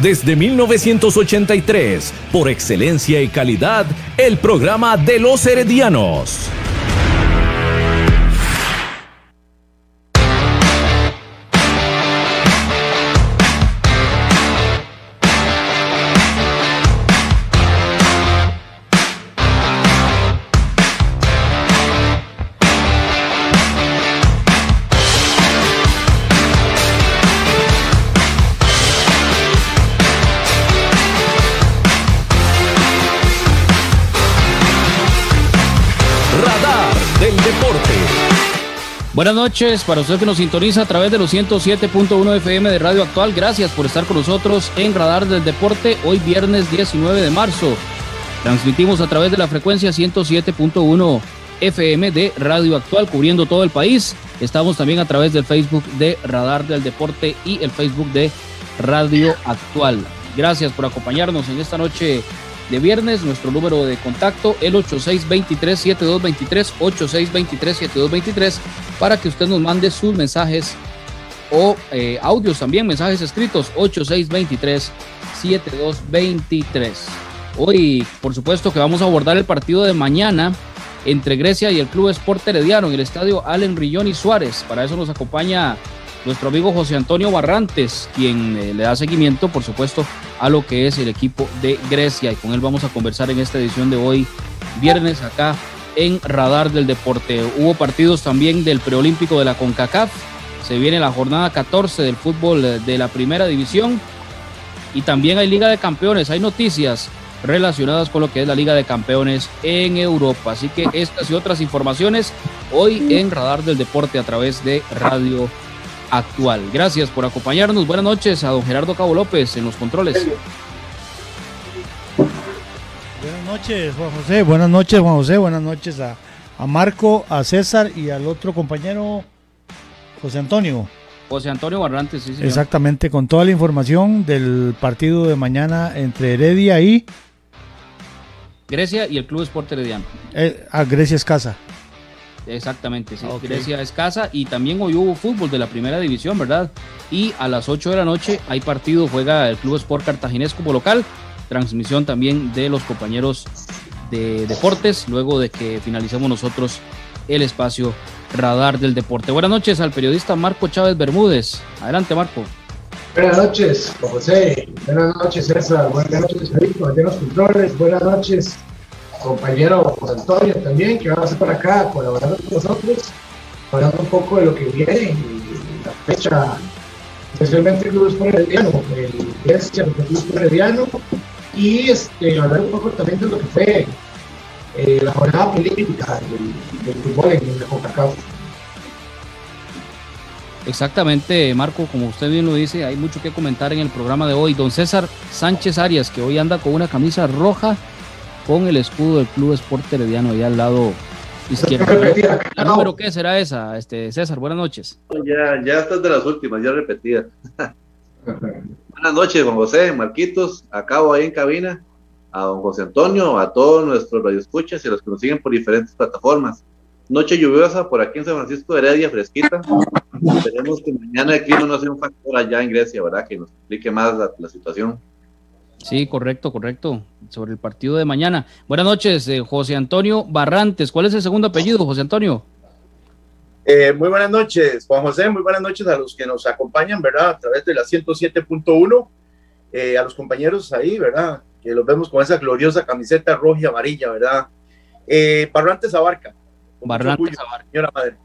Desde 1983, por excelencia y calidad, el programa de los heredianos. Buenas noches para usted que nos sintoniza a través de los 107.1 FM de Radio Actual. Gracias por estar con nosotros en Radar del Deporte hoy viernes 19 de marzo. Transmitimos a través de la frecuencia 107.1 FM de Radio Actual cubriendo todo el país. Estamos también a través del Facebook de Radar del Deporte y el Facebook de Radio Actual. Gracias por acompañarnos en esta noche de viernes. Nuestro número de contacto, el 8623-7223, 8623-7223, para que usted nos mande sus mensajes o eh, audios también, mensajes escritos, 8623-7223. Hoy, por supuesto, que vamos a abordar el partido de mañana entre Grecia y el Club Sport Herediano en el estadio Allen Rillón y Suárez. Para eso nos acompaña nuestro amigo José Antonio Barrantes, quien eh, le da seguimiento, por supuesto, a lo que es el equipo de Grecia. Y con él vamos a conversar en esta edición de hoy, viernes, acá en Radar del Deporte. Hubo partidos también del preolímpico de la CONCACAF. Se viene la jornada 14 del fútbol eh, de la primera división. Y también hay Liga de Campeones, hay noticias relacionadas con lo que es la Liga de Campeones en Europa. Así que estas y otras informaciones hoy en Radar del Deporte a través de Radio actual. Gracias por acompañarnos. Buenas noches a don Gerardo Cabo López en los controles. Buenas noches, Juan José. Buenas noches, Juan José. Buenas noches a, Marco, a César y al otro compañero, José Antonio. José Antonio Barrantes, sí, Exactamente, con toda la información del partido de mañana entre Heredia y... Grecia y el Club Sport Herediano. Eh, a Grecia es casa. Exactamente, sí. Grecia es casa y también hoy hubo fútbol de la primera división, ¿verdad? Y a las 8 de la noche hay partido, juega el Club Sport Cartaginés como local, transmisión también de los compañeros de deportes, luego de que finalicemos nosotros el espacio radar del deporte. Buenas noches al periodista Marco Chávez Bermúdez. Adelante, Marco. Buenas noches, José. Buenas noches, César. Buenas noches, Felipe. Buenas controles. Buenas noches compañero José Antonio también, que va a estar por acá colaborando con nosotros, hablando un poco de lo que viene la fecha, especialmente el Club Herediano, el Grecia, el Club Herediano, y este, hablar un poco también de lo que fue eh, la jornada política del, fútbol en el CONCACAF. Exactamente, Marco, como usted bien lo dice, hay mucho que comentar en el programa de hoy. Don César Sánchez Arias, que hoy anda con una camisa roja con el escudo del Club Sport Herediano ahí al lado izquierdo. ¿La número qué será esa, este César? Buenas noches. Ya, ya estás de las últimas, ya repetida. Buenas noches, Juan José, Marquitos, acabo ahí en cabina, a don José Antonio, a todos nuestros radioescuchas y a los que nos siguen por diferentes plataformas. Noche lluviosa por aquí en San Francisco de Heredia, fresquita. Esperemos que mañana el clima no sea un factor allá en Grecia, ¿verdad? Que nos explique más la situación. Sí, correcto, correcto. Sobre el partido de mañana. Buenas noches, eh, José Antonio Barrantes. ¿Cuál es el segundo apellido, José Antonio? Eh, muy buenas noches, Juan José. Muy buenas noches a los que nos acompañan, ¿verdad? A través de la 107.1. Eh, a los compañeros ahí, ¿verdad? Que los vemos con esa gloriosa camiseta roja y amarilla, ¿verdad? Barrantes Abarca. Barrantes Abarca. Señora madre.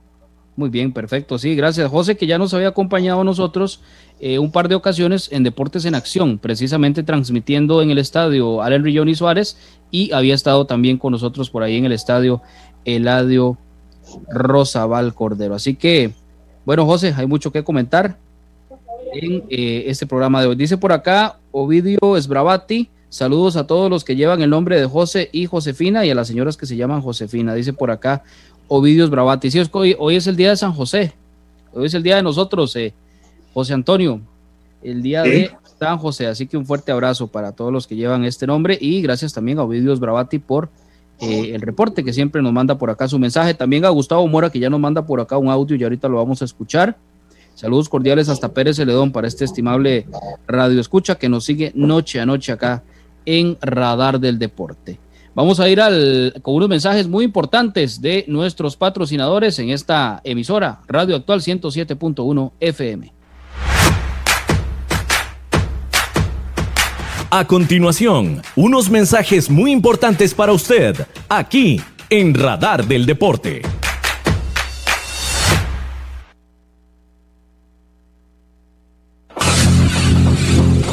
Muy bien, perfecto. Sí, gracias, José, que ya nos había acompañado a nosotros eh, un par de ocasiones en Deportes en Acción, precisamente transmitiendo en el estadio Allen Rillón y Suárez, y había estado también con nosotros por ahí en el estadio Eladio Rosabal Cordero. Así que, bueno, José, hay mucho que comentar en eh, este programa de hoy. Dice por acá Ovidio Esbravati. Saludos a todos los que llevan el nombre de José y Josefina y a las señoras que se llaman Josefina. Dice por acá Ovidio Esbravati. Sí, hoy, hoy es el día de San José. Hoy es el día de nosotros, eh, José Antonio. El día de San José. Así que un fuerte abrazo para todos los que llevan este nombre y gracias también a Ovidio Esbravati por eh, el reporte que siempre nos manda por acá su mensaje. También a Gustavo Mora que ya nos manda por acá un audio y ahorita lo vamos a escuchar. Saludos cordiales hasta Pérez Celedón para este estimable radio escucha que nos sigue noche a noche acá en Radar del Deporte. Vamos a ir al, con unos mensajes muy importantes de nuestros patrocinadores en esta emisora Radio Actual 107.1 FM. A continuación, unos mensajes muy importantes para usted, aquí en Radar del Deporte.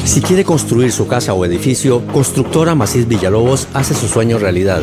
Si quiere construir su casa o edificio, Constructora Macís Villalobos hace su sueño realidad.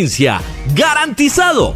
¡Garantizado!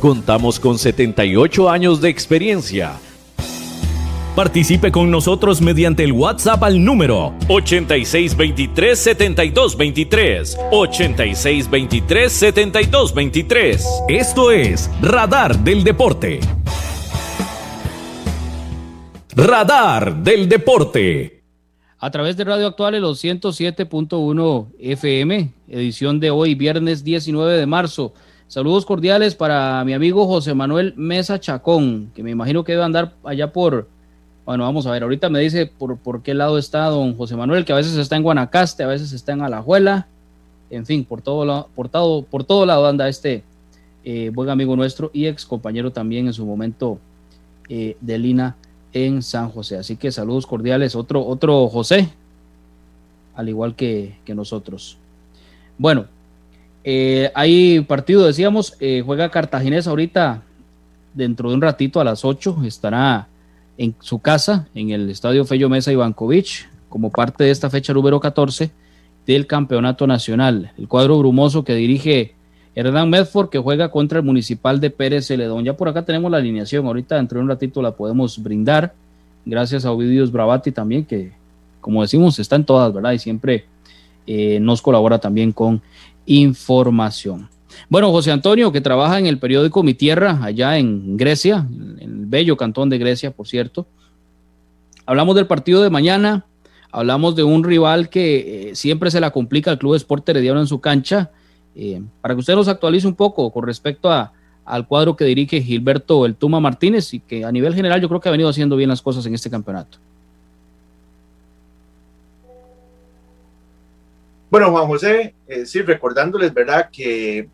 Contamos con 78 años de experiencia. Participe con nosotros mediante el WhatsApp al número 8623-7223. 8623-7223. Esto es Radar del Deporte. Radar del Deporte. A través de Radio Actual, los 107.1 FM, edición de hoy, viernes 19 de marzo. Saludos cordiales para mi amigo José Manuel Mesa Chacón, que me imagino que debe andar allá por, bueno, vamos a ver, ahorita me dice por, por qué lado está don José Manuel, que a veces está en Guanacaste, a veces está en Alajuela, en fin, por todo, lado, por todo, por todo lado anda este, eh, buen amigo nuestro y ex compañero también en su momento eh, de Lina en San José. Así que saludos cordiales, otro, otro José, al igual que, nosotros. Bueno, eh, hay partido, decíamos, juega Cartaginés ahorita, dentro de un ratito a las 8, estará en su casa, en el Estadio Fello Mesa Ivankovic, como parte de esta fecha número 14 del Campeonato Nacional. El cuadro brumoso que dirige Hernán Medford, que juega contra el Municipal de Pérez Celedón. Ya por acá tenemos la alineación, ahorita dentro de un ratito la podemos brindar. Gracias a Ovidius Bravati también, que como decimos, está en todas, ¿verdad? Y siempre eh, nos colabora también con información. Bueno, José Antonio, que trabaja en el periódico Mi Tierra, allá en Grecia, en el bello cantón de Grecia, por cierto. Hablamos del partido de mañana, hablamos de un rival que eh, siempre se la complica al Club Sport Herediano en su cancha. Eh, para que usted nos actualice un poco con respecto a, al cuadro que dirige Gilberto El Tuma Martínez y que a nivel general yo creo que ha venido haciendo bien las cosas en este campeonato. Bueno, Juan José, eh, sí, recordándoles, ¿verdad? Que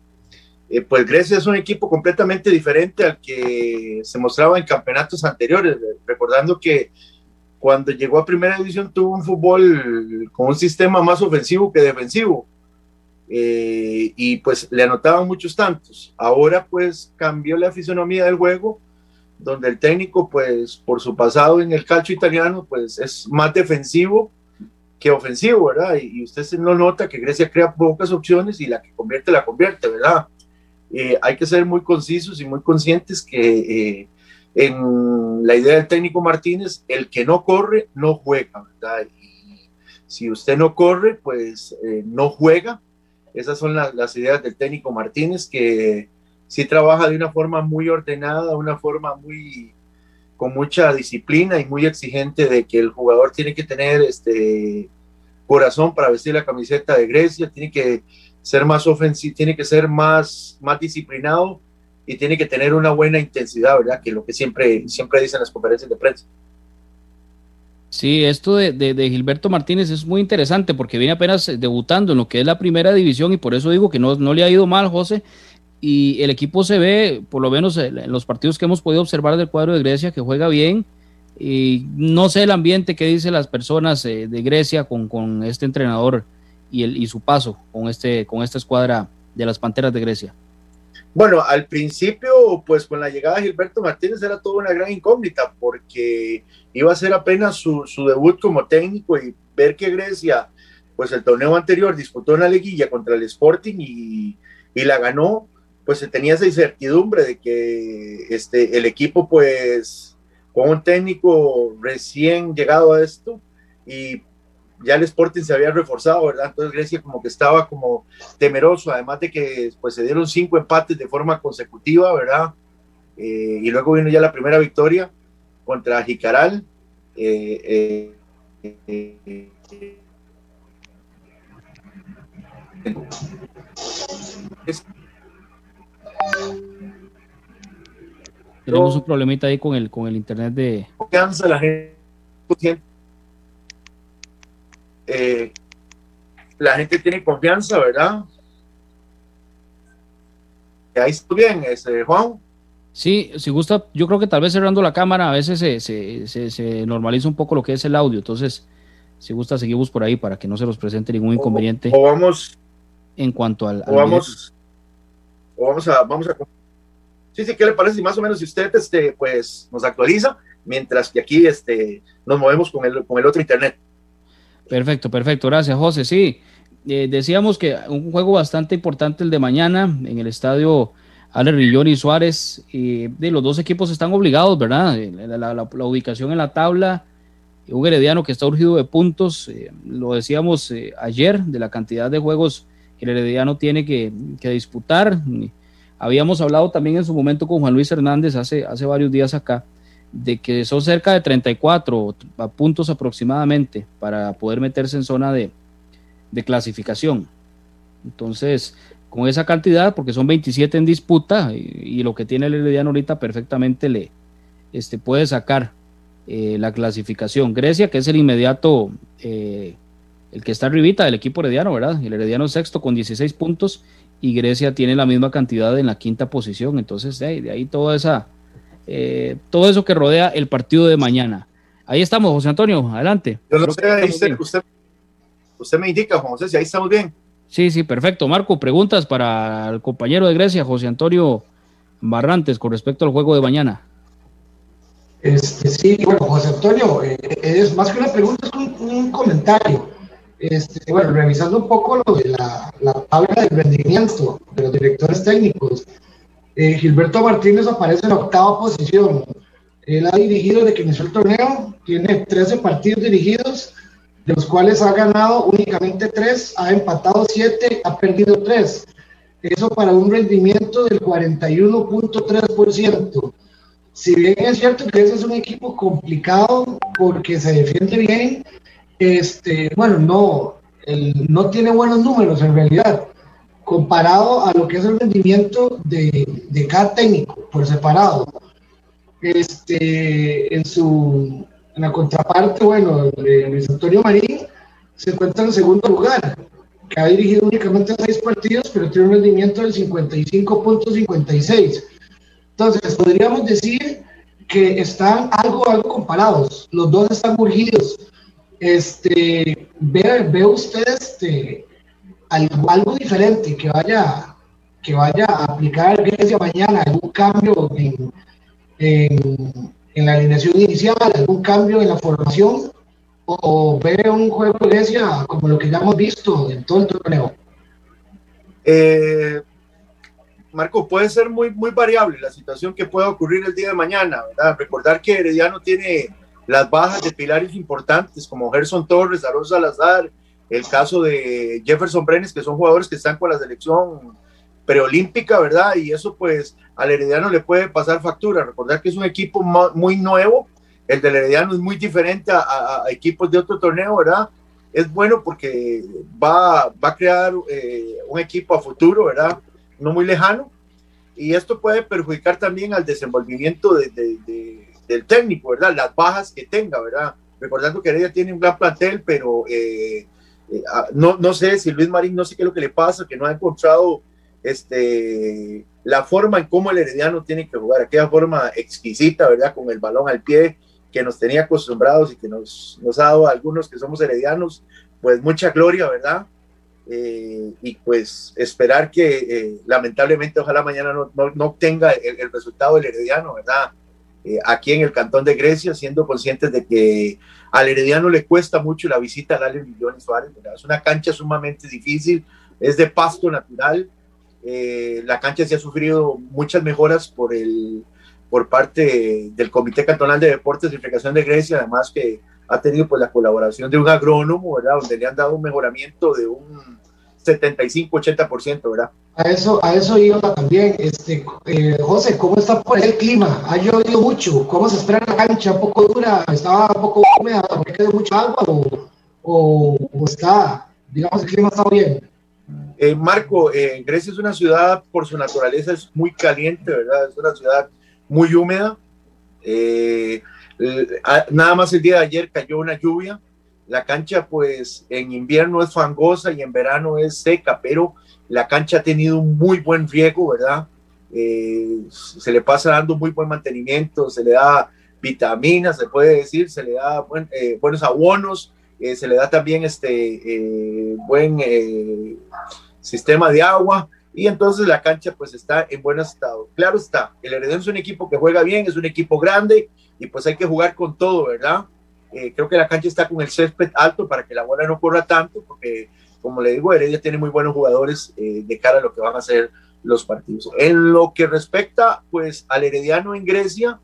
eh, pues Grecia es un equipo completamente diferente al que se mostraba en campeonatos anteriores, recordando que cuando llegó a primera división tuvo un fútbol con un sistema más ofensivo que defensivo eh, y pues le anotaban muchos tantos. Ahora pues cambió la fisonomía del juego, donde el técnico pues por su pasado en el calcio italiano pues es más defensivo que ofensivo, ¿verdad? Y, y usted no nota que Grecia crea pocas opciones y la que convierte la convierte, ¿verdad? Eh, hay que ser muy concisos y muy conscientes que eh, en la idea del técnico Martínez, el que no corre, no juega, ¿verdad? Y si usted no corre, pues eh, no juega. Esas son las ideas del técnico Martínez, que sí trabaja de una forma muy ordenada, una forma muy con mucha disciplina y muy exigente de que el jugador tiene que tener este corazón para vestir la camiseta de Grecia, tiene que ser más ofensivo, tiene que ser más, más disciplinado y tiene que tener una buena intensidad, ¿verdad? Que es lo que siempre, siempre dicen las conferencias de prensa. Sí, esto de, de, Gilberto Martínez es muy interesante porque viene apenas debutando en lo que es la primera división y por eso digo que no, no le ha ido mal, José. Y el equipo se ve, por lo menos en los partidos que hemos podido observar del cuadro de Grecia, que juega bien. Y no sé el ambiente que dicen las personas eh, de Grecia con, con este entrenador y, el, y su paso con, este, con esta escuadra de las Panteras de Grecia? Bueno, al principio, pues con la llegada de Gilberto Martínez era toda una gran incógnita porque iba a ser apenas su, su debut como técnico y ver que Grecia, pues el torneo anterior disputó una liguilla contra el Sporting y, y la ganó, pues se tenía esa incertidumbre de que este, el equipo, pues con un técnico recién llegado a esto y ya el Sporting se había reforzado, ¿verdad? Entonces Grecia como que estaba como temeroso, además de que pues, se dieron cinco empates de forma consecutiva, ¿verdad? Eh, y luego vino ya la primera victoria contra Jicaral. Eh, eh, Tenemos un problemita ahí con el, con el internet de... Confianza la gente eh, la gente tiene confianza, ¿verdad? Ahí está bien, ese, Juan. Sí, si gusta, yo creo que tal vez cerrando la cámara a veces se, se, normaliza un poco lo que es el audio. Entonces, si gusta, seguimos por ahí para que no se nos presente ningún inconveniente. O, vamos. En cuanto al. o vamos. O vamos a. Vamos a sí, sí, ¿qué le parece? más o menos, si usted este, pues, nos actualiza, mientras que aquí este, nos movemos con el, con el otro internet. Perfecto, perfecto. Gracias, José. Sí, eh, decíamos que un juego bastante importante el de mañana en el estadio Ale Rillón y Suárez. y de los dos equipos están obligados, ¿verdad? Eh, la, ubicación en la tabla. Un herediano que está urgido de puntos. Eh, lo decíamos ayer, de la cantidad de juegos que el herediano tiene que, que, disputar. Habíamos hablado también en su momento con Juan Luis Hernández hace, hace varios días acá de que son cerca de 34 puntos aproximadamente para poder meterse en zona de, clasificación. Entonces, con esa cantidad, porque son 27 en disputa y, lo que tiene el Herediano ahorita perfectamente le este, puede sacar eh, la clasificación. Grecia, que es el inmediato, eh, el que está arribita del equipo herediano, ¿verdad? El herediano sexto con 16 puntos y Grecia tiene la misma cantidad en la quinta posición. Entonces, de ahí, toda esa, eh, todo eso que rodea el partido de mañana. Ahí estamos, José Antonio, adelante. Yo no sé, usted, me indica, Juan José, si ahí estamos bien. Sí, sí, perfecto. Marco, preguntas para el compañero de Grecia, José Antonio Barrantes, con respecto al juego de mañana. Este, sí, bueno, José Antonio, eh, es más que una pregunta, es un comentario. Este, bueno, revisando un poco lo de la, la, tabla de rendimiento de los directores técnicos, eh, Gilberto Martínez aparece en octava posición. Él ha dirigido desde que inició el torneo, tiene 13 partidos dirigidos, de los cuales ha ganado únicamente 3, ha empatado 7, ha perdido 3. Eso para un rendimiento del 41.3%. Si bien es cierto que ese es un equipo complicado porque se defiende bien, este, bueno, no, no tiene buenos números en realidad, comparado a lo que es el rendimiento de, de cada técnico por separado. Este, en, su, en la contraparte, bueno, Luis Antonio Marín se encuentra en segundo lugar, que ha dirigido únicamente seis partidos, pero tiene un rendimiento del 55.56. Entonces, podríamos decir que están algo, algo comparados. Los dos están urgidos este, ve, ve usted este, algo, diferente que vaya, que vaya a aplicar Grecia mañana, algún cambio en, en, la alineación inicial, algún cambio en la formación, o, ve un juego de Grecia como lo que ya hemos visto en todo el torneo. Eh, Marco, puede ser muy, muy variable la situación que pueda ocurrir el día de mañana. Recordar que Herediano tiene las bajas de pilares importantes como Gerson Torres, Aaron Salazar, el caso de Jefferson Brenes, que son jugadores que están con la selección preolímpica, ¿verdad? Y eso pues al Herediano le puede pasar factura. Recordar que es un equipo muy nuevo, el del Herediano es muy diferente a, equipos de otro torneo, ¿verdad? Es bueno porque va, va a crear eh, un equipo a futuro, ¿verdad? No muy lejano. Y esto puede perjudicar también al desenvolvimiento de del técnico, ¿verdad? Las bajas que tenga, ¿verdad? Recordando que Heredia tiene un gran plantel, pero eh, eh, ah, no, no sé si Luis Marín, no sé qué es lo que le pasa, que no ha encontrado este, la forma en cómo el Herediano tiene que jugar, aquella forma exquisita, ¿verdad? Con el balón al pie que nos tenía acostumbrados y que nos, nos ha dado a algunos que somos heredianos, pues mucha gloria, ¿verdad? Eh, y pues esperar que lamentablemente ojalá mañana no, no, no obtenga el, el, resultado del herediano, ¿verdad? Eh, aquí en el Cantón de Grecia, siendo conscientes de que al Herediano le cuesta mucho la visita al Ale Millón Suárez. Es una cancha sumamente difícil, es de pasto natural. Eh, la cancha se ha sufrido muchas mejoras por, el, por parte del Comité Cantonal de Deportes y Recreación de Grecia, además que ha tenido pues, la colaboración de un agrónomo, ¿verdad? donde le han dado un mejoramiento de un 75-80%, ¿verdad? A eso, a eso iba también. Este, eh, José, ¿cómo está por el clima? ¿Ha llovido mucho? ¿Cómo se espera la cancha? ¿Un poco dura? ¿Estaba un poco húmeda? ¿Me quedó mucha agua? ¿O, o, está, digamos, el clima está bien? Eh, Marco, eh, Grecia es una ciudad, por su naturaleza, es muy caliente, ¿verdad? Es una ciudad muy húmeda. nada más el día de ayer cayó una lluvia la cancha pues en invierno es fangosa y en verano es seca, pero la cancha ha tenido un muy buen riego, ¿verdad? Eh, se le pasa dando muy buen mantenimiento, se le da vitaminas, se puede decir, se le da eh, buenos abonos, eh, se le da también este buen sistema de agua y entonces la cancha pues está en buen estado. Claro está, el Heredero es un equipo que juega bien, es un equipo grande y pues hay que jugar con todo, ¿verdad? Eh, creo que la cancha está con el césped alto para que la bola no corra tanto, porque como le digo, Heredia tiene muy buenos jugadores eh, de cara a lo que van a ser los partidos. En lo que respecta pues al Herediano en Grecia,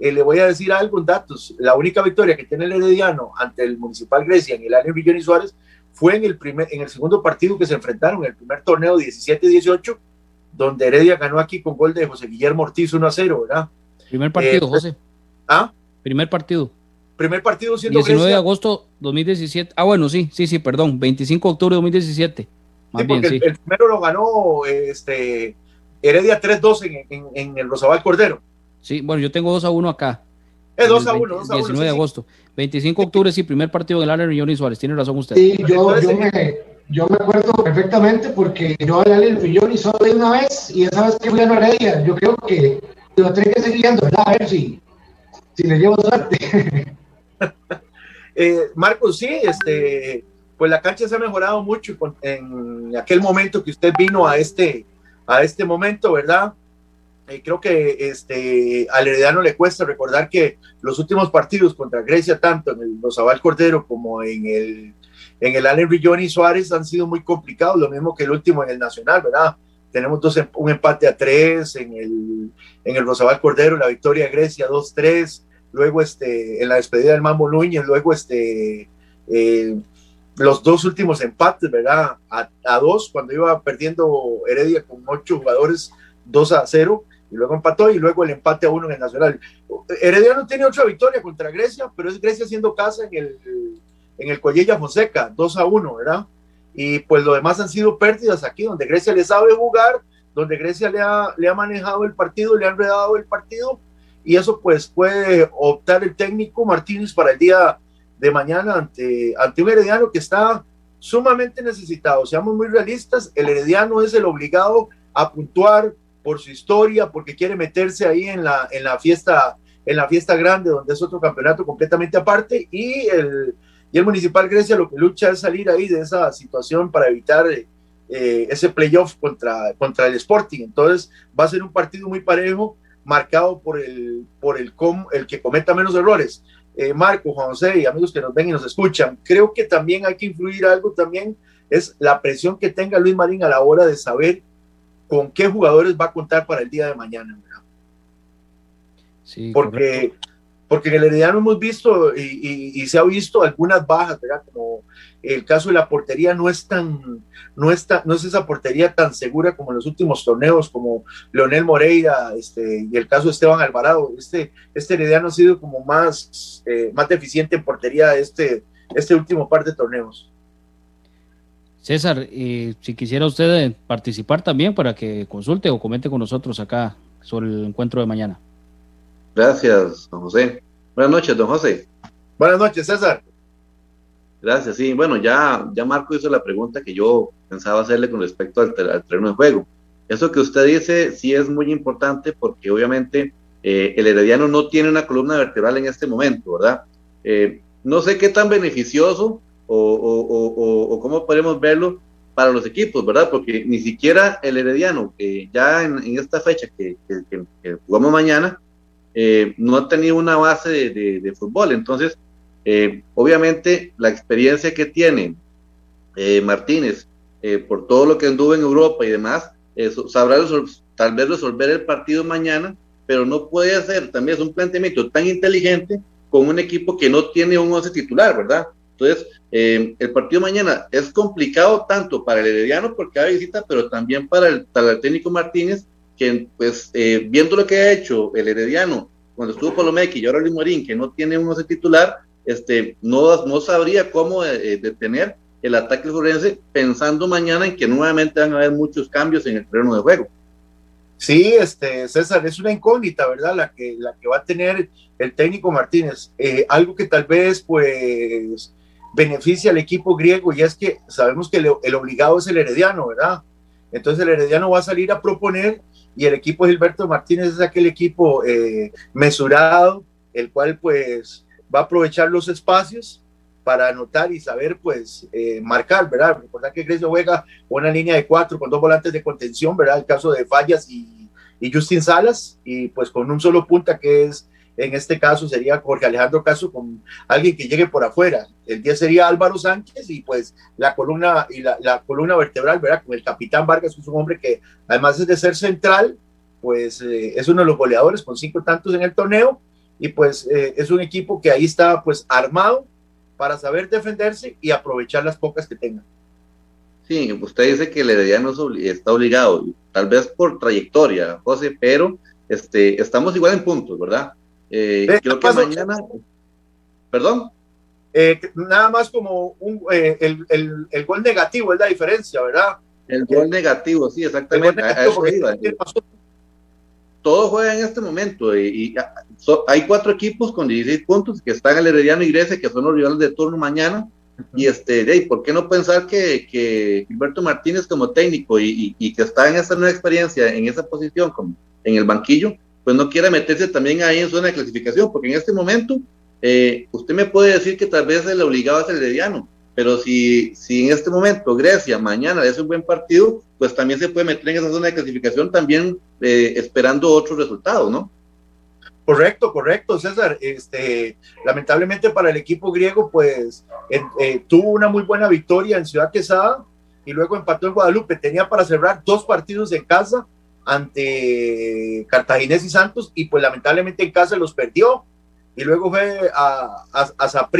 eh, le voy a decir algo en datos. La única victoria que tiene el Herediano ante el Municipal Grecia en el año Villón y Suárez fue en el, primer, en el segundo partido que se enfrentaron, el primer torneo 17-18, donde Heredia ganó aquí con gol de José Guillermo Ortiz 1 a 0, ¿verdad? Primer partido, José. ¿Ah? Primer partido. Primer partido siendo 19 de agosto 2017. Ah, bueno, sí, sí, sí, perdón. 25 de octubre de 2017. Más bien, sí. El, primero lo ganó este, Heredia 3-2 en, en, el Rosabal Cordero. Sí, bueno, yo tengo 2 a 1 acá. Es 2 a 1, 2 a 1. 19 de agosto. 25 de octubre, sí, primer partido del área Millón y Suárez. Tiene razón usted. Sí, yo, yo me, yo me acuerdo perfectamente porque yo a el Rillón y solo una vez y esa vez que fui a Noredia, yo creo que lo tengo que seguir viendo, ¿verdad? A ver si, si le llevo suerte. eh, Marcos, sí, este, pues la cancha se ha mejorado mucho en aquel momento que usted vino a este, a este momento, ¿verdad? Eh, creo que este, al Herediano le cuesta recordar que los últimos partidos contra Grecia, tanto en el Rosabal Cordero como en el, en el Allen Rillón y Suárez, han sido muy complicados, lo mismo que el último en el Nacional, ¿verdad? Tenemos dos, em, un empate a tres en el, en el Rosabal Cordero, la victoria de Grecia 2-3, luego este, en la despedida del Mambo Núñez, luego este, eh, los dos últimos empates, ¿verdad? A, dos, cuando iba perdiendo Heredia con ocho jugadores, 2 a 0, y luego empató, y luego el empate a uno en el Nacional. Heredia no tiene otra victoria contra Grecia, pero es Grecia haciendo casa en el, en el Fonseca, 2 a 1, ¿verdad? Y pues lo demás han sido pérdidas aquí, donde Grecia le sabe jugar, donde Grecia le ha, le ha manejado el partido, le ha enredado el partido, y eso pues puede optar el técnico Martínez para el día de mañana ante, ante un herediano que está sumamente necesitado. Seamos muy realistas, el herediano es el obligado a puntuar por su historia, porque quiere meterse ahí en la, en la fiesta en la fiesta grande, donde es otro campeonato completamente aparte, y el, y el Municipal Grecia lo que lucha es salir ahí de esa situación para evitar eh, ese playoff contra, contra el Sporting. Entonces va a ser un partido muy parejo, marcado por el, por el, com, el que cometa menos errores. Eh, Marco, Juan José y amigos que nos ven y nos escuchan, creo que también hay que influir algo también, es la presión que tenga Luis Marín a la hora de saber con qué jugadores va a contar para el día de mañana. ¿verdad? Sí, porque, porque en el Herediano hemos visto y, y, y, se ha visto algunas bajas, ¿verdad? Como el caso de la portería no es tan, no está, no es esa portería tan segura como en los últimos torneos, como Leonel Moreira, este, y el caso de Esteban Alvarado. Este, este Herediano ha sido como más, eh, más deficiente en portería este, este último par de torneos. César, eh, si quisiera usted participar también para que consulte o comente con nosotros acá sobre el encuentro de mañana. Gracias, don José. Buenas noches, don José. Buenas noches, César. Gracias, sí. Bueno, ya, ya Marco hizo la pregunta que yo pensaba hacerle con respecto al, al terreno de juego. Eso que usted dice sí es muy importante porque obviamente eh, el Herediano no tiene una columna vertebral en este momento, ¿verdad? Eh, no sé qué tan beneficioso o, o, o, o, cómo podemos verlo para los equipos, ¿verdad? Porque ni siquiera el Herediano, que ya en, en esta fecha que, que, que, jugamos mañana, eh, no ha tenido una base de, de, fútbol. Entonces, eh, obviamente, la experiencia que tiene eh, Martínez por todo lo que anduvo en Europa y demás, sabrá tal vez resolver el partido mañana, pero no puede hacer también es un planteamiento tan inteligente con un equipo que no tiene un 11 titular, ¿verdad? Entonces, el partido mañana es complicado tanto para el Herediano porque hay visita, pero también para el, para el técnico Martínez, que pues viendo lo que ha hecho el Herediano cuando estuvo Palomeque y ahora Luis Morín, que no tiene un 11 titular, este, no, no sabría cómo eh, detener el ataque forense pensando mañana en que nuevamente van a haber muchos cambios en el terreno de juego. Sí, este, César, es una incógnita, ¿verdad? La que, la que va a tener el técnico Martínez. Eh, algo que tal vez, pues, beneficia al equipo griego y es que sabemos que el, obligado es el herediano, ¿verdad? Entonces el herediano va a salir a proponer y el equipo de Gilberto Martínez es aquel equipo eh, mesurado, el cual, pues, va a aprovechar los espacios para anotar y saber, pues, eh, marcar, ¿verdad? Recordar que Grecia juega una línea de cuatro con dos volantes de contención, ¿verdad? El caso de Fallas y, y Justin Salas, y pues con un solo punta que es, en este caso sería Jorge Alejandro Caso con alguien que llegue por afuera. El día sería Álvaro Sánchez y pues la columna y la, columna vertebral, ¿verdad? Con el capitán Vargas, que es un hombre que además de ser central, pues eh, es uno de los goleadores con cinco tantos en el torneo y pues eh, es un equipo que ahí está pues armado para saber defenderse y aprovechar las pocas que tengan. Sí, usted dice que Herediano está obligado, tal vez por trayectoria, José, pero este, estamos igual en puntos, ¿verdad? Eh, creo que mañana... ¿Perdón? Eh, nada más como un, eh, el, el, el, gol negativo es la diferencia, ¿verdad? El gol negativo, sí, exactamente. Negativo todo juega en este momento y, y so, hay cuatro equipos con 16 puntos que están el Herediano y Grecia, que son los rivales de turno mañana, Y este, hey, ¿por qué no pensar que, que Gilberto Martínez como técnico y, y, que está en esa nueva experiencia, en esa posición, como en el banquillo, pues no quiera meterse también ahí en zona de clasificación? Porque en este momento, eh, usted me puede decir que tal vez le obligaba a ser herediano, pero si, si en este momento Grecia mañana es un buen partido, pues también se puede meter en esa zona de clasificación también eh, esperando otros resultados, ¿no? Correcto, correcto, César. Este, lamentablemente para el equipo griego, pues eh, tuvo una muy buena victoria en Ciudad Quesada y luego empató en Guadalupe. Tenía para cerrar dos partidos en casa ante Cartaginés y Santos y pues lamentablemente en casa los perdió y luego fue a, a, a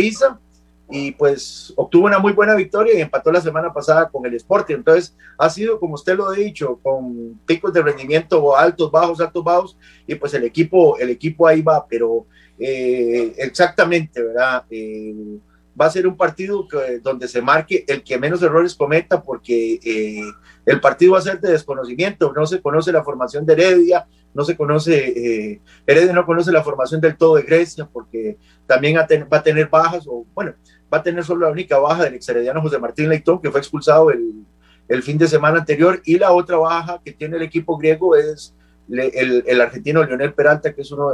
y pues obtuvo una muy buena victoria y empató la semana pasada con el Sporting. Entonces ha sido, como usted lo ha dicho, con picos de rendimiento altos, bajos, altos, bajos, y pues el equipo, el equipo ahí va, pero eh, exactamente, ¿verdad? Eh, va a ser un partido donde se marque el que menos errores cometa porque eh, el partido va a ser de desconocimiento, no se conoce la formación de Heredia, no se conoce, Heredia no conoce la formación del todo de Grecia porque también va a tener bajas, o bueno, va a tener solo la única baja del exherediano José Martín Leitón, que fue expulsado el, el, fin de semana anterior, y la otra baja que tiene el equipo griego es el, el, argentino Leonel Peralta, que es uno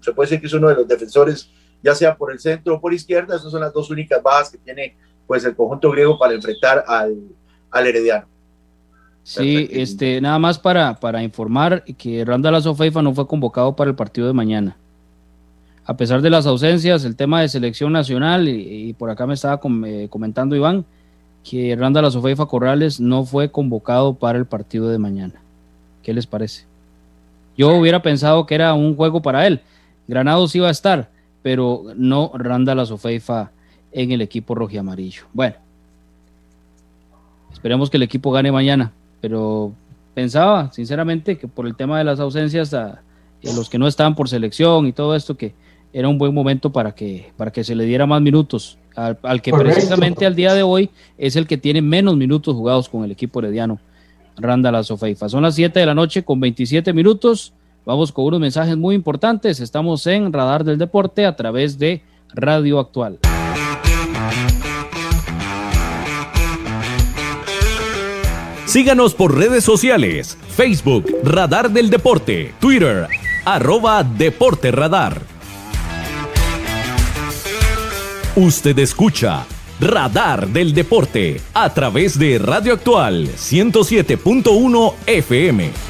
se puede decir que es uno de los defensores, ya sea por el centro o por izquierda, esas son las dos únicas bajas que tiene pues el conjunto griego para enfrentar al, al herediano. Sí, este, nada más para, para informar que Randall Azofeifa no fue convocado para el partido de mañana a pesar de las ausencias, el tema de selección nacional, y, por acá me estaba eh, comentando Iván, que Randall Azofeifa Corrales no fue convocado para el partido de mañana. ¿Qué les parece? Yo hubiera pensado que era un juego para él. Granados iba a estar, pero no Randall Azofeifa en el equipo rojo y amarillo. Bueno, esperemos que el equipo gane mañana, pero pensaba sinceramente que por el tema de las ausencias, a, los que no estaban por selección y todo esto, que era un buen momento para que, para que se le diera más minutos al, que precisamente al día de hoy es el que tiene menos minutos jugados con el equipo herediano, Randall Sofeifa. Son las 7 de la noche con 27 minutos. Vamos con unos mensajes muy importantes. Estamos en Radar del Deporte a través de Radio Actual. Síganos por redes sociales, Facebook, Radar del Deporte, Twitter, arroba Deporte Radar. Usted escucha Radar del Deporte a través de Radio Actual 107.1 FM.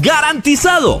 ¡Garantizado!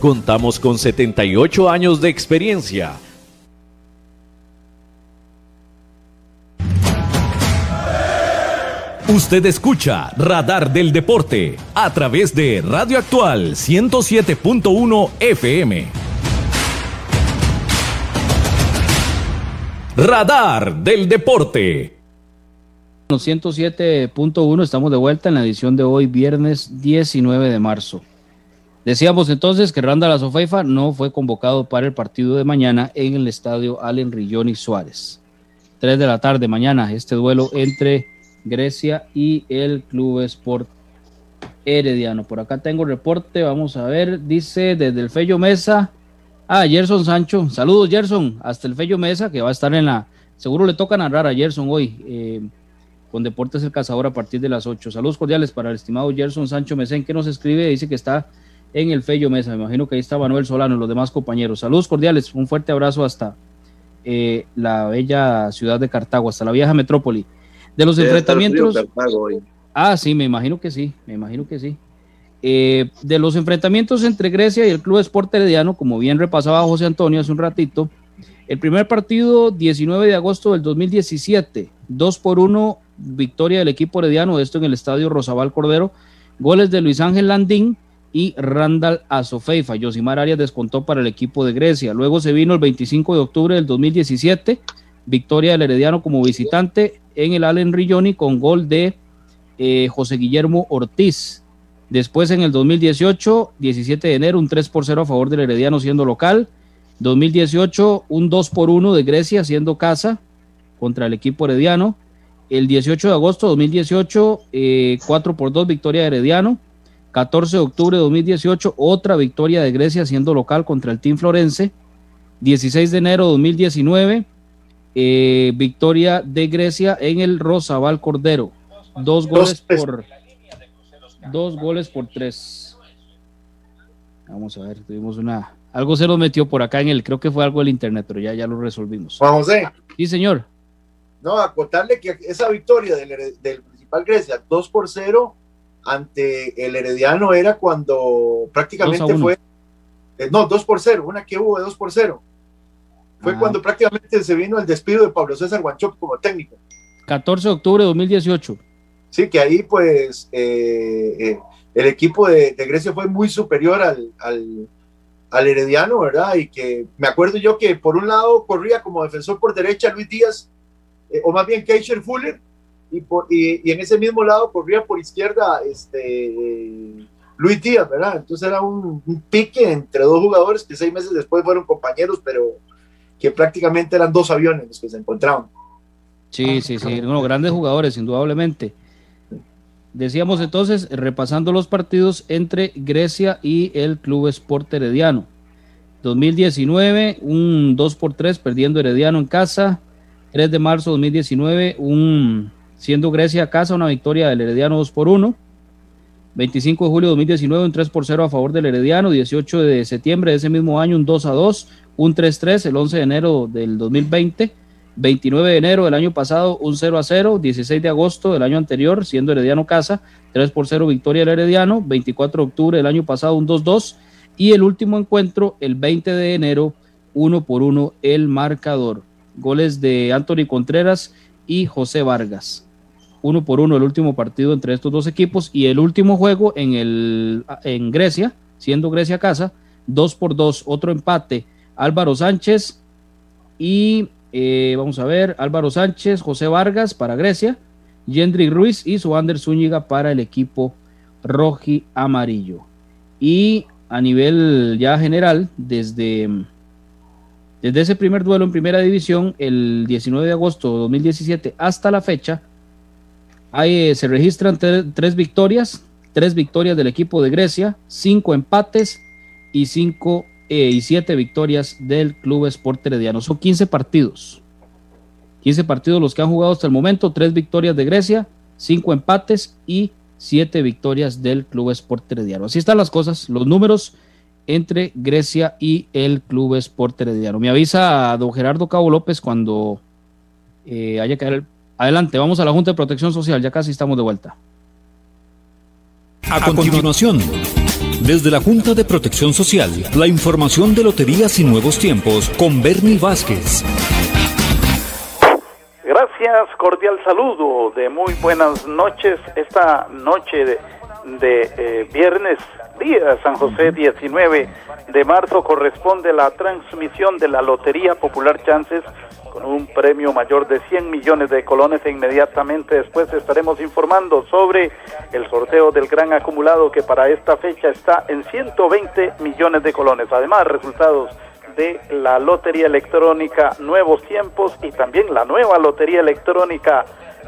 Contamos con 78 años de experiencia. Usted escucha Radar del Deporte a través de Radio Actual 107.1 FM. Radar del Deporte. 107.1 estamos de vuelta en la edición de hoy, viernes 19 de marzo. Decíamos entonces que Randall Azofeifa no fue convocado para el partido de mañana en el estadio Allen Rilloni Suárez. Tres de la tarde mañana, este duelo entre Grecia y el Club Sport Herediano. Por acá tengo reporte, vamos a ver, dice desde el Fello Mesa. Ah, Gerson Sancho, saludos Gerson, hasta el Fello Mesa que va a estar en la... Seguro le toca narrar a Gerson hoy. Eh, con Deportes El Cazador a partir de las 8. Saludos cordiales para el estimado Gerson Sancho Mesén que nos escribe, dice que está en el Fello Mesa. Me imagino que ahí está Manuel Solano y los demás compañeros. Saludos cordiales, un fuerte abrazo hasta eh, la bella ciudad de Cartago, hasta la vieja metrópoli. De los enfrentamientos. Ah, sí, me imagino que sí, me imagino que sí. Eh, de los enfrentamientos entre Grecia y el Club Sport Herediano, como bien repasaba José Antonio hace un ratito, el primer partido, 19 de agosto del 2017, 2 por 1, victoria del equipo herediano, esto en el estadio Rosabal Cordero, goles de Luis Ángel Landín y Randall Azofeifa. Yosimar Arias descontó para el equipo de Grecia. Luego se vino el 25 de octubre del 2017, victoria del Herediano como visitante en el Allen Rilloni con gol de eh, José Guillermo Ortiz. Después en el 2018, 17 de enero, un 3 por 0 a favor del Herediano siendo local. 2018, un 2 por 1 de Grecia siendo casa contra el equipo herediano. El 18 de agosto 2018, 4 eh, por 2 victoria de Herediano. 14 de octubre de 2018, otra victoria de Grecia siendo local contra el Team Florense. 16 de enero de 2019, eh, victoria de Grecia en el Rosabal Cordero. Dos goles por dos goles por tres. Vamos a ver, tuvimos una. Algo se nos metió por acá en el, creo que fue algo del internet, pero ya, ya lo resolvimos. Juan José. Sí, señor. No, acotarle que esa victoria del, del principal Grecia, 2 por 0, ante el Herediano era cuando prácticamente fue, eh, no, 2 por 0, una que hubo de 2 por 0. Fue ah. cuando prácticamente se vino el despido de Pablo César Guanchop como técnico. 14 de octubre de 2018. Sí, que ahí pues eh, eh, el equipo de, Grecia fue muy superior al, al, al, Herediano, ¿verdad? Y que me acuerdo yo que por un lado corría como defensor por derecha Luis Díaz, o más bien Keisher Fuller, y, en ese mismo lado corría por izquierda este, Luis Díaz, ¿verdad? Entonces era un, pique entre dos jugadores que seis meses después fueron compañeros, pero que prácticamente eran dos aviones los que se encontraban. Sí, sí, sí, bueno, grandes jugadores, indudablemente. Decíamos entonces, repasando los partidos entre Grecia y el Club Sport Herediano. 2019, un 2 por 3 perdiendo Herediano en casa. 3 de marzo 2019, un siendo Grecia casa una victoria del Herediano 2 por 1. 25 de julio de 2019, un 3 por 0 a favor del Herediano. 18 de septiembre de ese mismo año, un 2 a 2. Un 3-3 el 11 de enero del 2020. 29 de enero del año pasado, un 0 a 0. 16 de agosto del año anterior, siendo Herediano Casa, 3 por 0 victoria del Herediano. 24 de octubre del año pasado, un 2-2. Y el último encuentro, el 20 de enero, 1 por 1 el marcador. Goles de Anthony Contreras y José Vargas. Uno por uno el último partido entre estos dos equipos y el último juego en, el, en Grecia, siendo Grecia casa, 2 por 2, otro empate. Álvaro Sánchez y eh, vamos a ver, Álvaro Sánchez, José Vargas para Grecia, Yendri Ruiz y Suander Zúñiga para el equipo roji amarillo. Y a nivel ya general, desde, desde ese primer duelo en primera división, el 19 de agosto de 2017 hasta la fecha, ahí eh, se registran tres victorias, tres victorias del equipo de Grecia, cinco empates y cinco eh, y siete victorias del Club Sport Herediano. Son 15 partidos. 15 partidos los que han jugado hasta el momento, tres victorias de Grecia, cinco empates y siete victorias del Club Sport Herediano. Así están las cosas, los números entre Grecia y el Club Sport Herediano. Me avisa a don Gerardo Cabo López cuando eh, haya que... Adelante, vamos a la Junta de Protección Social, ya casi estamos de vuelta. A continuación desde la Junta de Protección Social, la información de Loterías y Nuevos Tiempos con Bernie Vázquez. Gracias, cordial saludo de muy buenas noches. Esta noche de, eh, viernes, día San José 19 de marzo, corresponde la transmisión de la Lotería Popular Chances con un premio mayor de 100 millones de colones e inmediatamente después estaremos informando sobre el sorteo del gran acumulado que para esta fecha está en 120 millones de colones. Además, resultados de la Lotería Electrónica Nuevos Tiempos y también la nueva Lotería Electrónica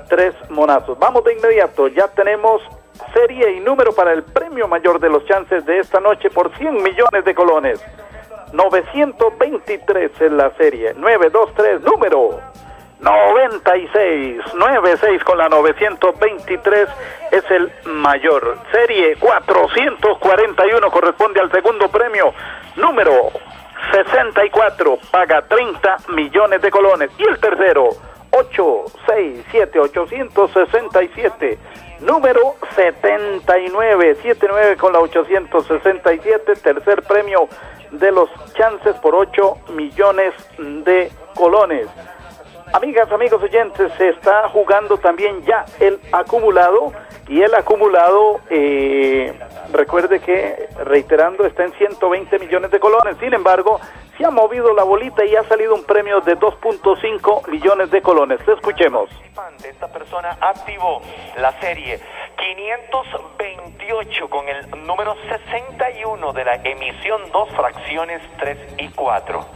Tres Monazos. Vamos de inmediato, ya tenemos serie y número para el premio mayor de los chances de esta noche por 100 millones de colones. 923 en la serie. 923, número 96. 96 con la 923 es el mayor. Serie 441 corresponde al segundo premio. Número 64 paga 30 millones de colones. Y el tercero, 867 867 número 79 79 con la 867 tercer premio de los chances por 8 millones de colones. Amigas, amigos oyentes, se está jugando también ya el acumulado y el acumulado, eh, recuerde que, reiterando, está en 120 millones de colones. Sin embargo, se ha movido la bolita y ha salido un premio de 2.5 millones de colones. Escuchemos. Esta persona activó la serie 528 con el número 61 de la emisión 2 fracciones 3 y 4.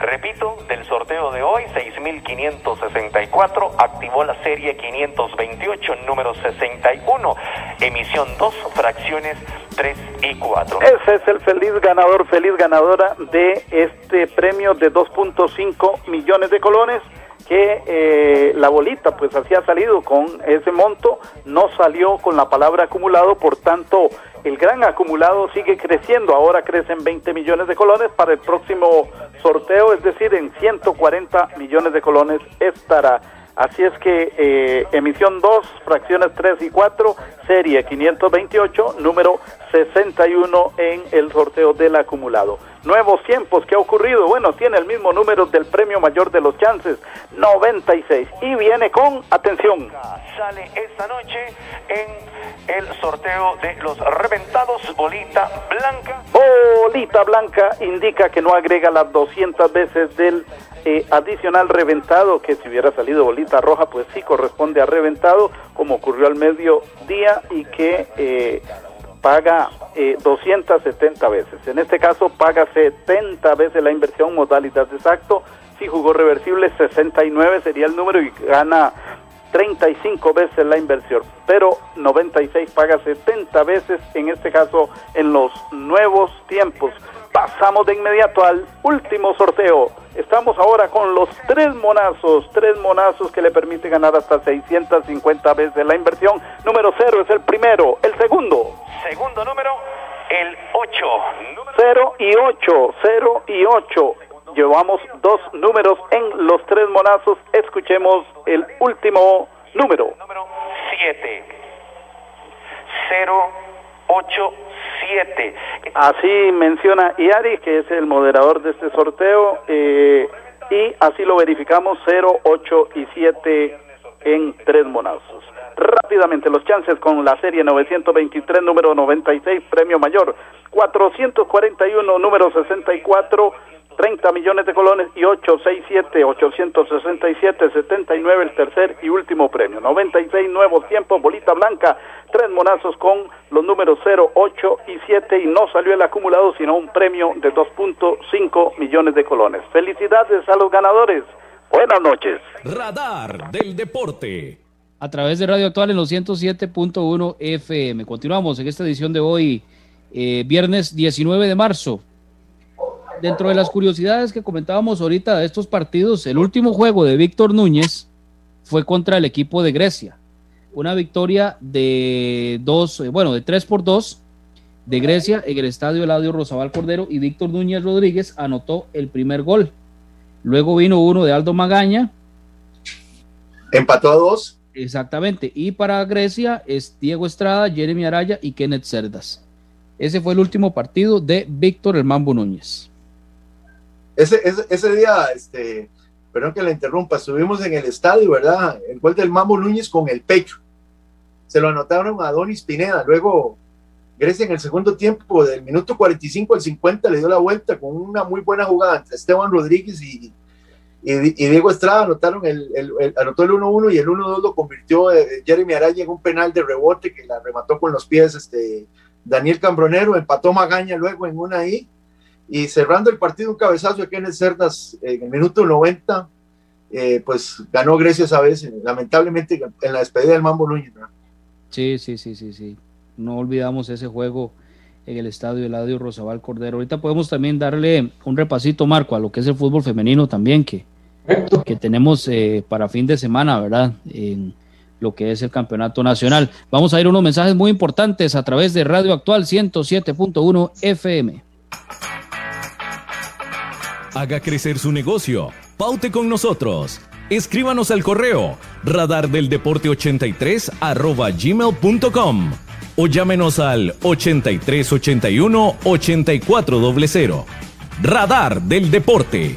Repito, del sorteo de hoy, 6564, activó la serie 528, número 61, emisión 2, fracciones 3 y 4. Ese es el feliz ganador, feliz ganadora de este premio de 2.5 millones de colones que eh, la bolita pues así ha salido con ese monto, no salió con la palabra acumulado, por tanto el gran acumulado sigue creciendo, ahora crecen 20 millones de colones, para el próximo sorteo, es decir, en 140 millones de colones estará. Así es que eh, emisión 2, fracciones 3 y 4, serie 528, número 61 en el sorteo del acumulado. Nuevos tiempos, ¿qué ha ocurrido? Bueno, tiene el mismo número del premio mayor de los chances, 96. Y viene con, atención. Sale esta noche en el sorteo de los reventados bolita blanca. Bolita blanca indica que no agrega las 200 veces del eh, adicional reventado, que si hubiera salido bolita roja, pues sí corresponde a reventado, como ocurrió al mediodía y que eh, paga eh, 270 veces. En este caso paga 70 veces la inversión, modalidad exacto. Si jugó reversible, 69 sería el número y gana 35 veces la inversión, pero 96 paga 70 veces, en este caso en los nuevos tiempos. Pasamos de inmediato al último sorteo. Estamos ahora con los tres monazos, tres monazos que le permiten ganar hasta 650 veces la inversión. Número cero es el primero, el segundo. Segundo número, el 8. Cero y 8, 0 y 8. llevamos dos números en los tres monazos. Escuchemos el último número. Número 7. 0, 8, 7. Así menciona Iari, que es el moderador de este sorteo, eh, y así lo verificamos, 0, 8 y 7 en tres monazos. Rápidamente los chances con la serie 923, número 96, premio mayor, 441, número 64, 30 millones de colones y 867, 867, 79 el tercer y último premio. 96 nuevos tiempos, bolita blanca, tres monazos con los números 0, 8 y 7 y no salió el acumulado sino un premio de 2.5 millones de colones. Felicidades a los ganadores. Buenas noches. Radar del Deporte. A través de Radio Actual en los 107.1 FM. Continuamos en esta edición de hoy, eh, viernes 19 de marzo dentro de las curiosidades que comentábamos ahorita de estos partidos, el último juego de Víctor Núñez fue contra el equipo de Grecia. Una victoria de dos, eh, bueno, de tres por dos de Grecia en el estadio Eladio Rosabal Cordero y Víctor Núñez Rodríguez anotó el primer gol. Luego vino uno de Aldo Magaña. Empató a dos. Exactamente. Y para Grecia es Diego Estrada, Jeremy Araya y Kenneth Cerdas. Ese fue el último partido de Víctor El Mambo Núñez. Ese, ese, día, este, perdón que la interrumpa, estuvimos en el estadio, ¿verdad? El gol del Mambo Núñez con el pecho. Se lo anotaron a Donis Pineda. Luego, Grecia en el segundo tiempo, del minuto 45 al 50, le dio la vuelta con una muy buena jugada entre Esteban Rodríguez y, y, Diego Estrada. Anotaron el, el, anotó el 1-1 y el 1-2 lo convirtió eh, Jeremy Araya en un penal de rebote que la remató con los pies este, Daniel Cambronero. Empató Magaña luego en una ahí y cerrando el partido, un cabezazo de Kenneth Cerdas en el minuto 90, eh, pues ganó Grecia esa vez, lamentablemente en la despedida del Mambo Núñez. Sí, sí, sí, sí, sí. No olvidamos ese juego en el estadio Eladio Rosabal Cordero. Ahorita podemos también darle un repasito, Marco, a lo que es el fútbol femenino también, que, que tenemos eh, para fin de semana, ¿verdad? En lo que es el campeonato nacional. Vamos a ir unos mensajes muy importantes a través de Radio Actual 107.1 FM. Haga crecer su negocio. Paute con nosotros. Escríbanos al correo radardeldeporte83 arroba gmail.com o llámenos al 8381 8400. Radar del Deporte.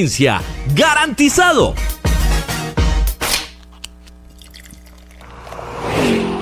¡Garantizado!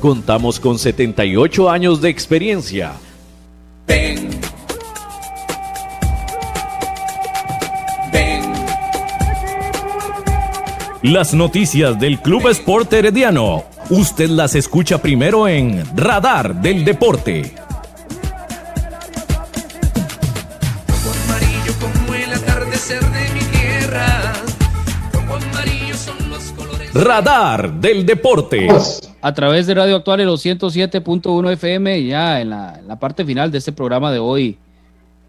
Contamos con 78 años de experiencia. Ven. Ven. Las noticias del Club Sport Herediano. Usted las escucha primero en Radar del Deporte. Radar del Deporte. A través de Radio Actual en los 107.1 FM, ya en la, en la parte final de este programa de hoy,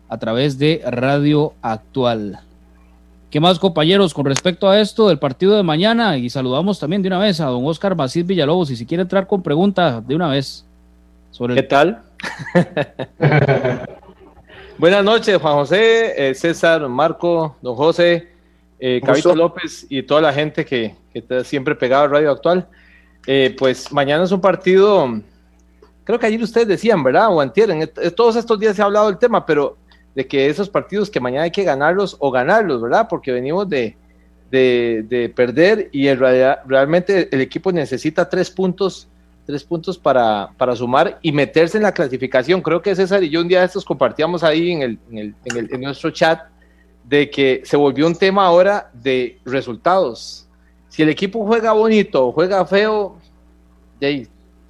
a través de Radio Actual. ¿Qué más, compañeros, con respecto a esto del partido de mañana? Y saludamos también de una vez a don Oscar Macís Villalobos, y si quiere entrar con pregunta de una vez. Sobre ¿Qué tal? Buenas noches, Juan José, eh, César, Marco, don José, eh, Cabito López y toda la gente que, que está siempre pegado a Radio Actual. Eh, pues mañana es un partido, creo que ayer ustedes decían, ¿verdad? O antier, en todos estos días se ha hablado del tema, pero de que esos partidos que mañana hay que ganarlos o ganarlos, ¿verdad? Porque venimos de, de, de perder y realmente el equipo necesita tres puntos, tres puntos para, para sumar y meterse en la clasificación. Creo que César y yo un día de estos compartíamos ahí en, el, en, el, en, el, en nuestro chat de que se volvió un tema ahora de resultados. Si el equipo juega bonito o juega feo,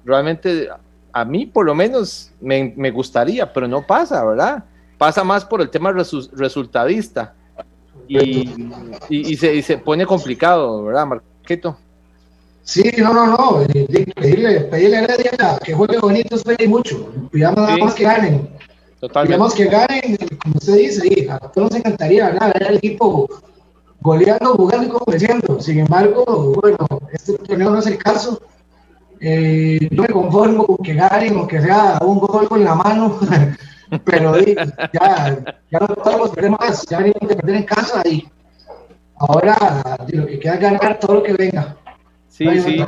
realmente a mí por lo menos me, me, gustaría, pero no pasa, ¿verdad? Pasa más por el tema resu resultadista y, y, y, se, y, se, pone complicado, ¿verdad, Marquito? Sí, no, no, no. Pedirle, pedirle a Heredia que juegue bonito es pedir mucho. Cuidamos nada más que ganen. Totalmente. Digamos que ganen, como usted dice, a todos nos encantaría ganar, al equipo goleando, jugando y convenciendo. Sin embargo, bueno, este torneo no es el caso. Eh, yo me conformo con que ganen, aunque sea un gol con la mano, pero ya, ya no podemos perder más, ya venimos de perder en casa y ahora lo que queda es ganar todo lo que venga. Sí, no sí.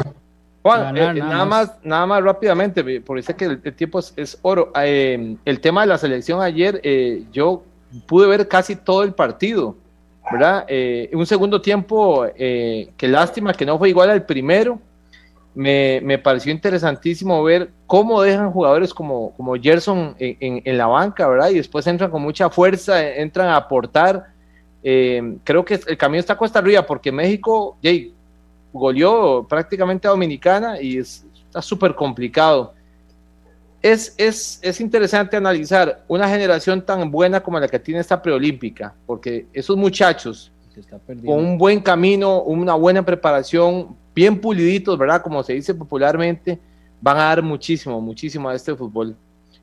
Juan, ganar, eh, nada, nada más. nada más rápidamente, por eso que el, el tiempo es, es oro. Eh, el tema de la selección ayer, eh, yo pude ver casi todo el partido, Eh, un segundo tiempo, qué lástima que no fue igual al primero. Me, me, pareció interesantísimo ver cómo dejan jugadores como, como Gerson en, en, la banca, ¿verdad? Y después entran con mucha fuerza, entran a aportar. creo que el camino está cuesta arriba porque México, Jay, goleó prácticamente a Dominicana y es, está súper complicado. Es, es, es, interesante analizar una generación tan buena como la que tiene esta preolímpica, porque esos muchachos con un buen camino, una buena preparación, bien puliditos, ¿verdad? Como se dice popularmente, van a dar muchísimo, muchísimo a este fútbol.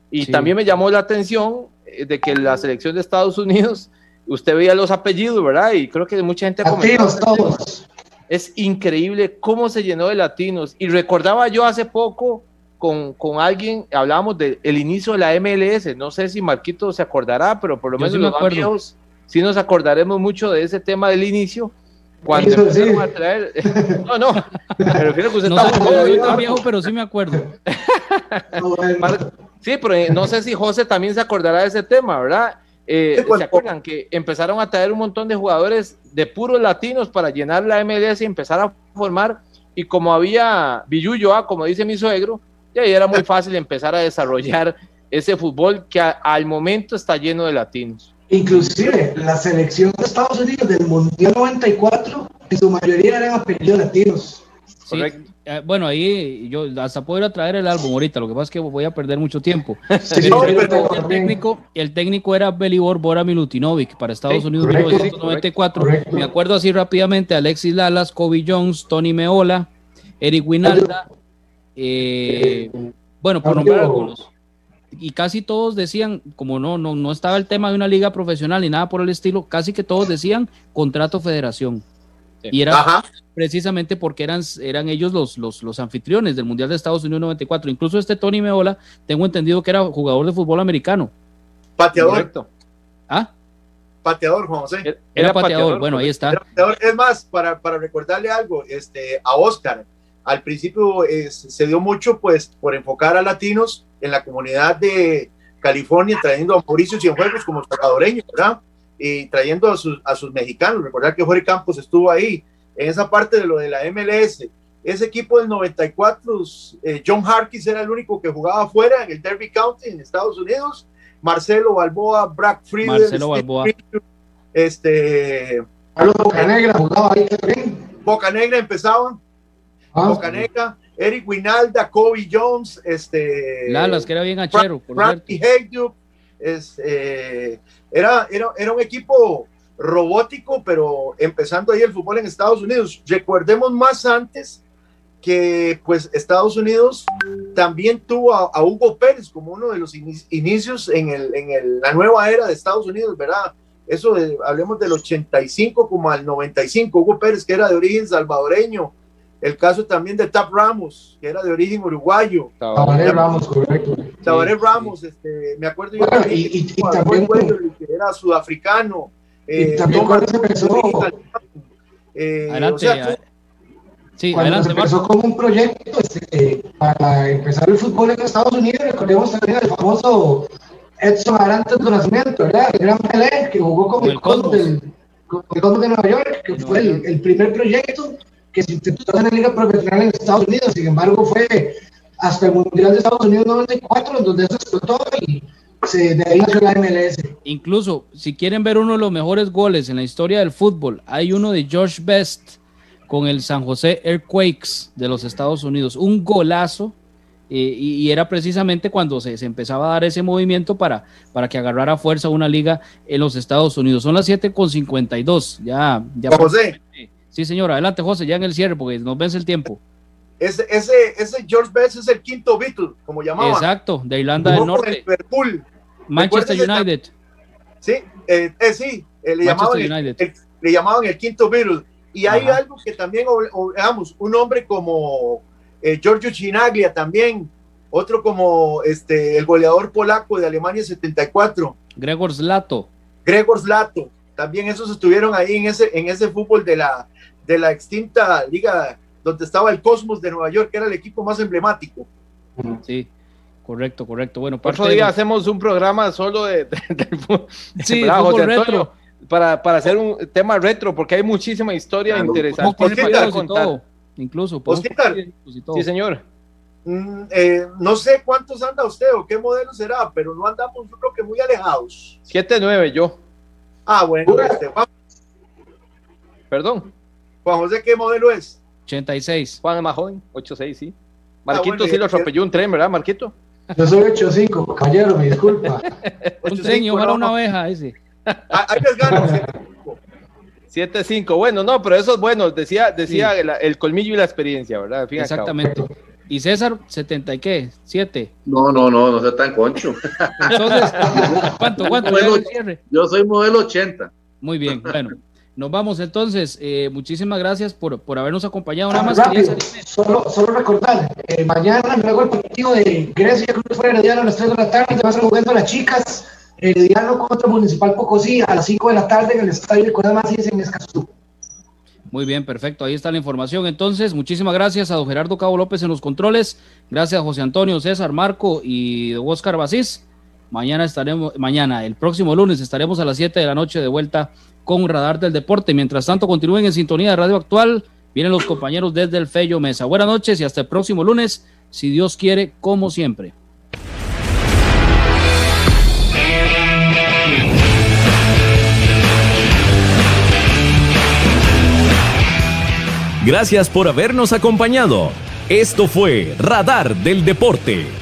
Y sí. también me llamó la atención eh, de que la selección de Estados Unidos, usted veía los apellidos, ¿verdad? Y creo que mucha gente comentado. todos es increíble cómo se llenó de latinos. Y recordaba yo hace poco con, con alguien, hablábamos del el inicio de la MLS, no sé si Marquito se acordará, pero por lo menos sí los más viejos sí nos acordaremos mucho de ese tema del inicio. Cuando Eso empezaron sí. a traer. No, no, me refiero que usted No soy Marco. tan viejo, pero sí me acuerdo. Sí, pero eh, no sé si José también se acordará de ese tema, ¿verdad? Eh, Sí, pues, ¿Se acuerdan que empezaron a traer un montón de jugadores de puros latinos para llenar la MLS y empezar a formar? Y como había Billuyo, ah, como dice mi suegro, y ahí era muy fácil empezar a desarrollar ese fútbol que a- al momento está lleno de latinos. Inclusive la selección de Estados Unidos del Mundial 94, en su mayoría eran apellidos latinos. Sí, eh, bueno, ahí yo hasta puedo ir a traer el álbum ahorita, lo que pasa es que voy a perder mucho tiempo. Sí, Pero pero- el, técnico, el técnico era Belibor Bora Milutinovic para Estados Sí, Unidos correcto, 1994. correcto. Me acuerdo así rápidamente, Alexis Lalas, Kobe Jones, Tony Meola, Eric Winalda, eh, bueno, por nombrar algunos. Y casi todos decían, como no, no, no estaba el tema de una liga profesional ni nada por el estilo, casi que todos decían contrato federación. Y era precisamente porque eran, eran ellos los, los, los, anfitriones del Mundial de Estados Unidos 94. Incluso este Tony Meola, tengo entendido que era jugador de fútbol americano. Pateador. ¿Ah? Pateador, Juan José. Era, pateador, bueno, ahí está. Es más, para, para, recordarle algo, este, a Oscar, al principio se dio mucho pues por enfocar a latinos en la comunidad de California, trayendo a Mauricio Cienfuegos como salvadoreño, ¿verdad? Y trayendo a sus, a sus mexicanos. Recordar que Jorge Campos estuvo ahí en esa parte de lo de la MLS. Ese equipo del 94, eh, John Harkis era el único que jugaba afuera en el Derby County en Estados Unidos. Marcelo Balboa, Brad Friedel, Marcelo Balboa. este. Boca Negra jugaba ahí también. Boca Negra empezaban. Ah, Eric Winalda, Kobe Jones, este. Lalas, que era bien achero, por Hayduke, este, era, era, era un equipo robótico, pero empezando ahí el fútbol en Estados Unidos. Recordemos más antes que pues Estados Unidos también tuvo a, Hugo Pérez como uno de los inicios en, el, en el, la nueva era de Estados Unidos, ¿verdad? Eso de, hablemos del 85 como al 95, Hugo Pérez que era de origen salvadoreño, el caso también de Tap Ramos, que era de origen uruguayo. Tabaré Ramos, correcto. Tabaré Ramos, este, me acuerdo yo y, también, que era sudafricano. y eh, también cuando se empezó, eh, adelante, sí, cuando se empezó como un proyecto este, para empezar el fútbol en Estados Unidos, recordemos también el famoso Edson Arantes de Nacimiento, ¿verdad? El gran Pelé, que jugó con el, Cosmos del, el de Nueva York, que fue el, el primer proyecto que se intentó hacer en la liga profesional en Estados Unidos, sin embargo fue hasta el Mundial de Estados Unidos 94 en donde eso explotó y se de ahí nació la MLS. Incluso, si quieren ver uno de los mejores goles en la historia del fútbol, hay uno de George Best con el San José Earthquakes de los Estados Unidos, un golazo. Eh, y, era precisamente cuando se, se, empezaba a dar ese movimiento para, para que agarrara fuerza una liga en los Estados Unidos. Son las 7.52. Ya, ya. José. Sí, señor, adelante, José, ya en el cierre, porque nos vence el tiempo. Ese, ese, ese George Best es el quinto Beatle, como llamaban. Exacto, de Irlanda del Norte. Liverpool. Manchester United. Sí, eh, eh sí, eh, le, llamaban el, le llamaban el quinto Beatle. Y hay algo que también, veamos, un hombre como eh, Giorgio Chinaglia también, otro como este, el goleador polaco de Alemania 74. Gregor Slato. Gregor Slato, también esos estuvieron ahí en ese, en ese fútbol de la, de la extinta liga donde estaba el Cosmos de Nueva York, que era el equipo más emblemático. Sí, correcto, correcto. Bueno, otro día hacemos un programa solo de, sí, fútbol retro. Para, para, hacer un tema retro, porque hay muchísima historia interesante. incluso. Sí, señor. Mm, eh, no sé cuántos anda usted o qué modelo será, pero no andamos, yo creo que muy alejados. 7-9 yo. Ah, bueno, este, Perdón. Juan José, ¿qué modelo es? 86. Juan es más joven, 86, sí. Marquito ah, sí lo atropelló un tren, ¿verdad, Marquito? Yo soy 85, caballero, me disculpa. un tren y ojalá una oveja ese. Hay que ganar. 7-5, bueno, no, pero eso es bueno, decía, decía el, colmillo y la experiencia, ¿verdad? Exactamente. ¿Y César, 70 y qué? ¿7? No, no, no, no sea tan concho. Entonces, ¿cuánto, cuánto? yo soy modelo 80. Muy bien, bueno. Nos vamos entonces. Eh, muchísimas gracias por, por habernos acompañado. Nada más solo, solo recordar, eh, mañana luego el partido de Grecia Cruz fuera Herediano a las 3 de la tarde, va a estar jugando las chicas Herediano contra Municipal Pocosí a las 5 de la tarde en el estadio de Macías en Escazú. Muy bien, perfecto. Ahí está la información. Entonces, muchísimas gracias a don Gerardo Cabo López en los controles. Gracias a José Antonio, César, Marco y Oscar Basís. Mañana estaremos, mañana, el próximo lunes, estaremos a las 7 de la noche de vuelta con Radar del Deporte. Mientras tanto, continúen en sintonía de Radio Actual. Vienen los compañeros desde el Fello Mesa. Buenas noches y hasta el próximo lunes, si Dios quiere, como siempre. Gracias por habernos acompañado. Esto fue Radar del Deporte.